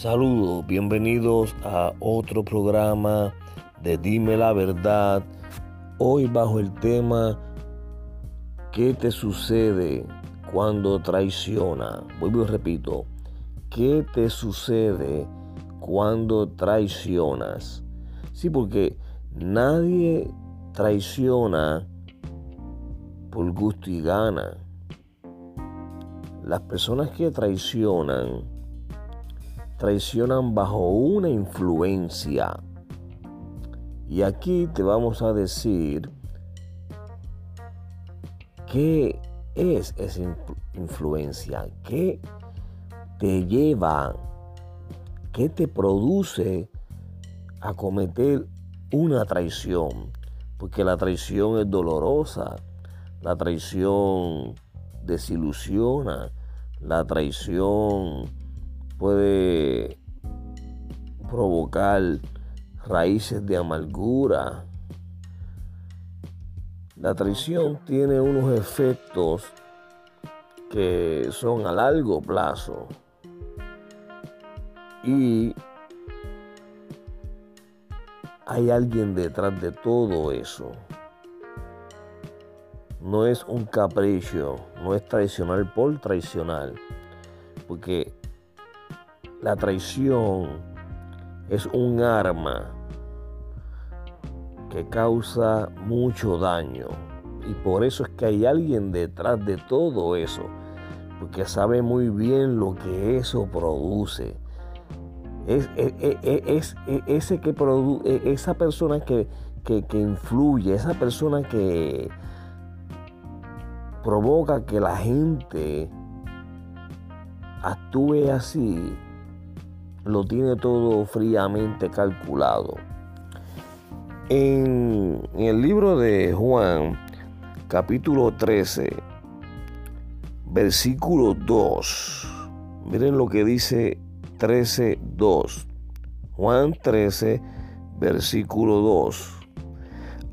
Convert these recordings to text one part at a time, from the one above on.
Saludos, bienvenidos a otro programa de Dime la Verdad. Hoy bajo el tema ¿Qué te sucede cuando traiciona? Vuelvo y repito, ¿qué te sucede cuando traicionas? Sí, porque nadie traiciona por gusto y gana. Las personas que traicionan traicionan bajo una influencia. Y aquí te vamos a decir qué es esa influencia, qué te lleva, qué te produce a cometer una traición. Porque la traición es dolorosa, la traición desilusiona, la traición puede provocar raíces de amargura. La traición tiene unos efectos que son a largo plazo y hay alguien detrás de todo eso. No es un capricho, no es traicionar por traicionar, porque la traición es un arma que causa mucho daño. Y por eso es que hay alguien detrás de todo eso. Porque sabe muy bien lo que eso produce. Es, ese que produce, esa persona que, que, que influye, esa persona que provoca que la gente actúe así, lo tiene todo fríamente calculado. En, el libro de Juan, capítulo 13, versículo 2, miren lo que dice 13, 2. Juan 13, versículo 2.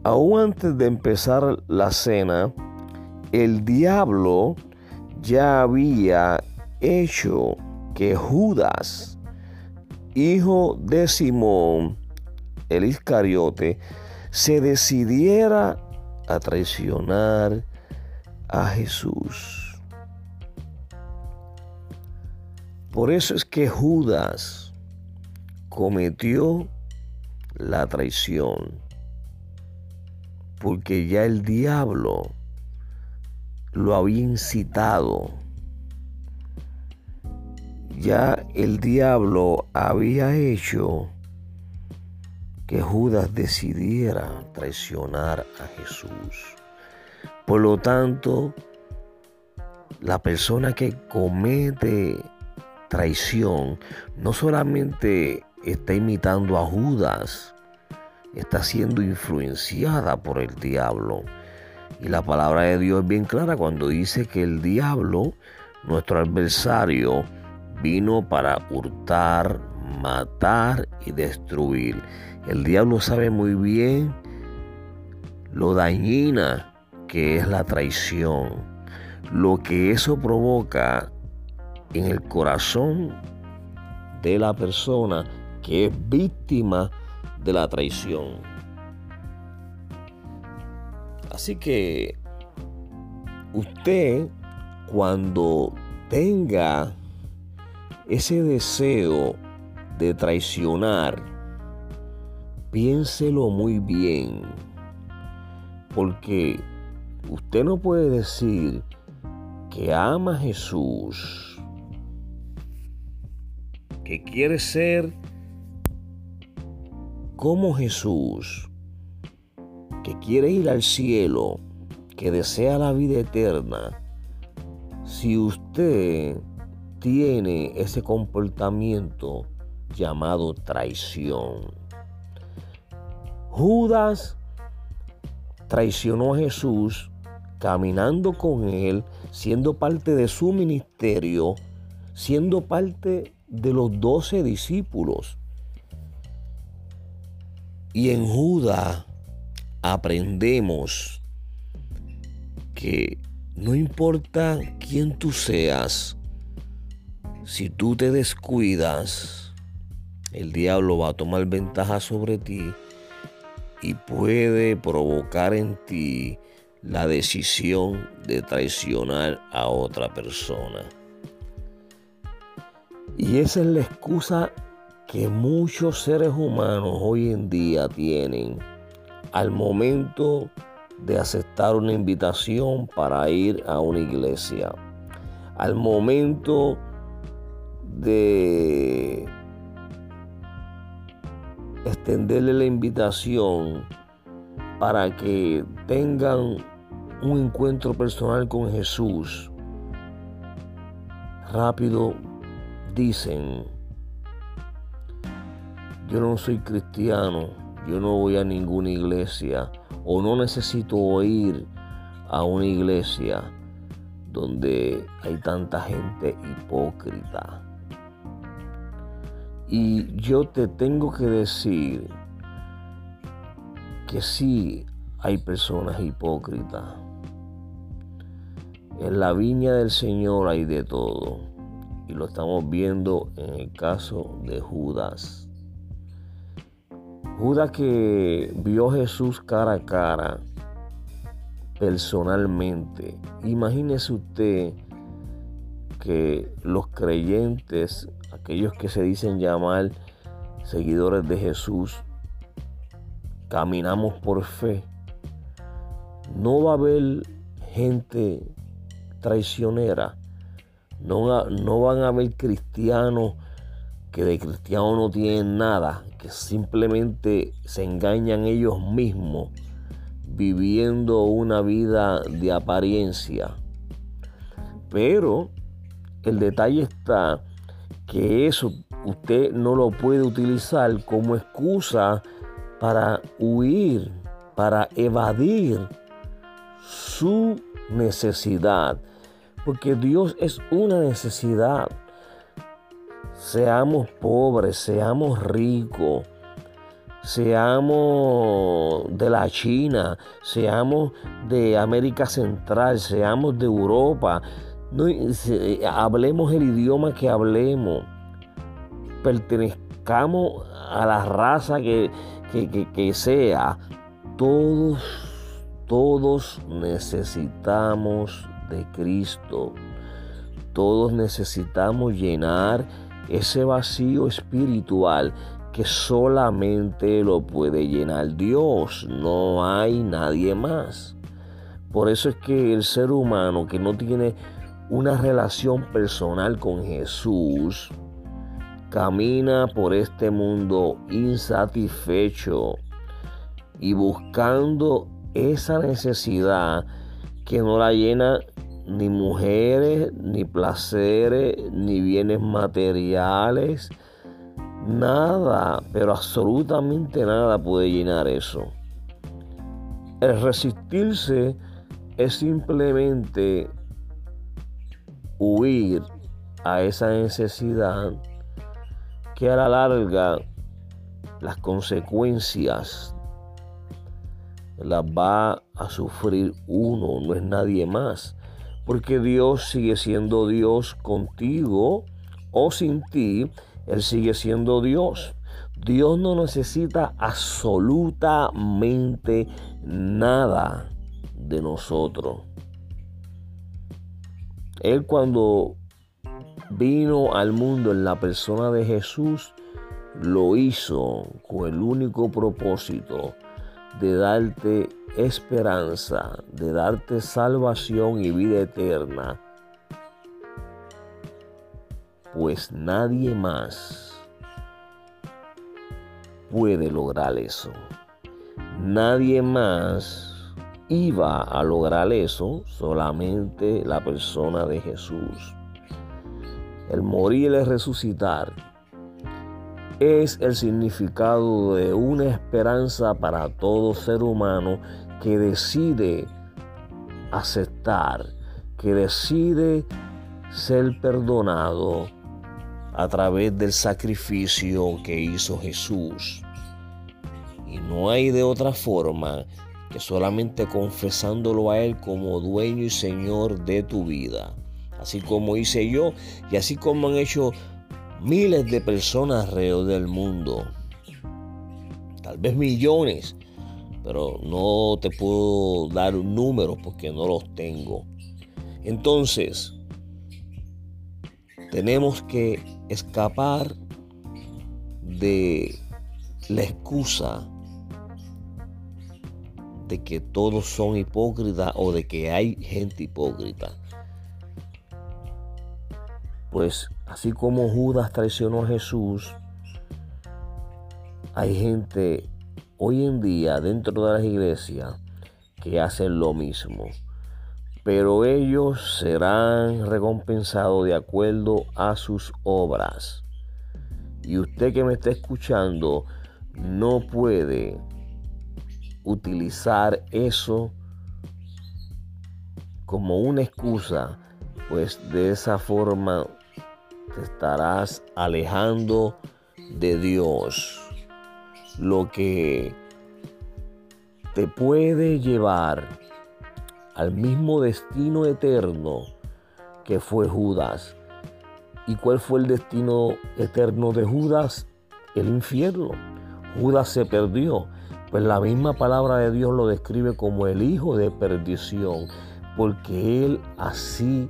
Aún antes de empezar la cena, el diablo ya había hecho que Judas, hijo de Simón, el Iscariote, se decidiera a traicionar a Jesús. Por eso es que Judas cometió la traición, porque ya el diablo lo había incitado ya el diablo había hecho que Judas decidiera traicionar a Jesús. Por lo tanto, la persona que comete traición no solamente está imitando a Judas, está siendo influenciada por el diablo. Y la palabra de Dios es bien clara cuando dice que el diablo, nuestro adversario, vino para hurtar, matar y destruir. El diablo sabe muy bien lo dañina que es la traición, lo que eso provoca en el corazón de la persona que es víctima de la traición. Así que usted cuando tenga ese deseo de traicionar, piénselo muy bien, porque usted no puede decir que ama a Jesús, que quiere ser como Jesús, que quiere ir al cielo, que desea la vida eterna, si usted tiene ese comportamiento llamado traición. Judas traicionó a Jesús caminando con él, siendo parte de su ministerio, siendo parte de los doce discípulos. Y en Judas aprendemos que no importa quién tú seas, si tú te descuidas, el diablo va a tomar ventaja sobre ti y puede provocar en ti la decisión de traicionar a otra persona. Y esa es la excusa que muchos seres humanos hoy en día tienen al momento de aceptar una invitación para ir a una iglesia, al momento de extenderle la invitación para que tengan un encuentro personal con Jesús, rápido dicen, yo no soy cristiano, yo no voy a ninguna iglesia o no necesito ir a una iglesia donde hay tanta gente hipócrita. Y yo te tengo que decir que sí hay personas hipócritas. En la viña del Señor hay de todo. Y lo estamos viendo en el caso de Judas. Judas que vio a Jesús cara a cara, personalmente. Imagínese usted que los creyentes, aquellos que se dicen llamar seguidores de Jesús, caminamos por fe. No va a haber gente traicionera. No, no van a haber cristianos que de cristiano no tienen nada, que simplemente se engañan ellos mismos viviendo una vida de apariencia. Pero el detalle está que eso usted no lo puede utilizar como excusa para huir, para evadir su necesidad. Porque Dios es una necesidad. Seamos pobres, seamos ricos, seamos de la China, seamos de América Central, seamos de Europa, no, hablemos el idioma que hablemos, pertenezcamos a la raza que, que sea, todos, todos necesitamos de Cristo. Todos necesitamos llenar ese vacío espiritual que solamente lo puede llenar Dios, no hay nadie más. Por eso es que el ser humano que no tiene una relación personal con Jesús, camina por este mundo insatisfecho y buscando esa necesidad que no la llena ni mujeres, ni placeres, ni bienes materiales, nada, pero absolutamente nada puede llenar eso. El resistirse es simplemente huir a esa necesidad que a la larga las consecuencias las va a sufrir uno, no es nadie más porque Dios sigue siendo Dios contigo o sin ti, Él sigue siendo Dios. Dios no necesita absolutamente nada de nosotros. Él cuando vino al mundo en la persona de Jesús, lo hizo con el único propósito de darte esperanza, de darte salvación y vida eterna, pues nadie más puede lograr eso. Nadie más iba a lograr eso, solamente la persona de Jesús. El morir y el resucitar es el significado de una esperanza para todo ser humano que decide aceptar, que decide ser perdonado a través del sacrificio que hizo Jesús. Y no hay de otra forma solamente confesándolo a Él como dueño y Señor de tu vida. Así como hice yo y así como han hecho miles de personas alrededor del mundo, tal vez millones, pero no te puedo dar un número porque no los tengo. Entonces, tenemos que escapar de la excusa de que todos son hipócritas o de que hay gente hipócrita. Pues así como Judas traicionó a Jesús, hay gente hoy en día dentro de las iglesias que hacen lo mismo. Pero ellos serán recompensados de acuerdo a sus obras. Y usted que me está escuchando no puede utilizar eso como una excusa, pues de esa forma te estarás alejando de Dios. Lo que te puede llevar al mismo destino eterno que fue Judas. ¿Y cuál fue el destino eterno de Judas? El infierno. Judas se perdió. Pues la misma palabra de Dios lo describe como el hijo de perdición, porque él así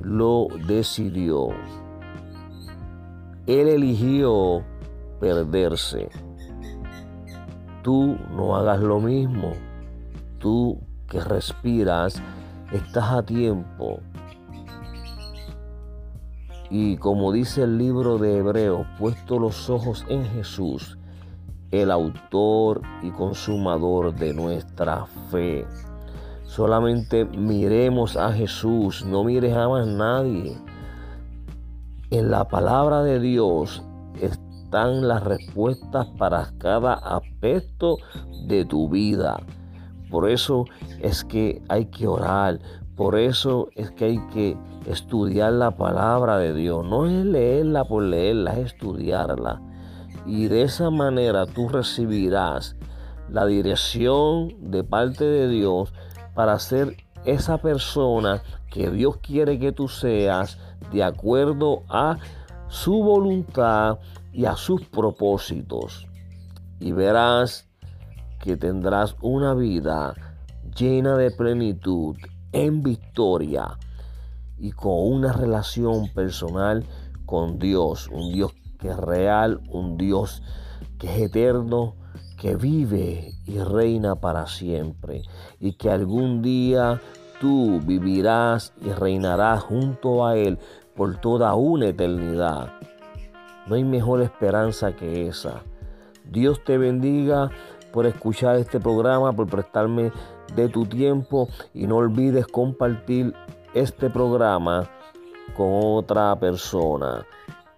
lo decidió. Él eligió perderse. Tú no hagas lo mismo. Tú que respiras, estás a tiempo. Y como dice el libro de Hebreos, puesto los ojos en Jesús, el autor y consumador de nuestra fe. Solamente miremos a Jesús, no mires a más nadie. En la palabra de Dios están las respuestas para cada aspecto de tu vida. Por eso es que hay que orar, por eso es que hay que estudiar la palabra de Dios. No es leerla por leerla, es estudiarla. Y de esa manera tú recibirás la dirección de parte de Dios para ser esa persona que Dios quiere que tú seas de acuerdo a su voluntad y a sus propósitos. Y verás que tendrás una vida llena de plenitud, en victoria y con una relación personal con Dios, un Dios es real, un Dios que es eterno, que vive y reina para siempre y que algún día tú vivirás y reinarás junto a Él por toda una eternidad. No hay mejor esperanza que esa. Dios te bendiga por escuchar este programa, por prestarme de tu tiempo y no olvides compartir este programa con otra persona.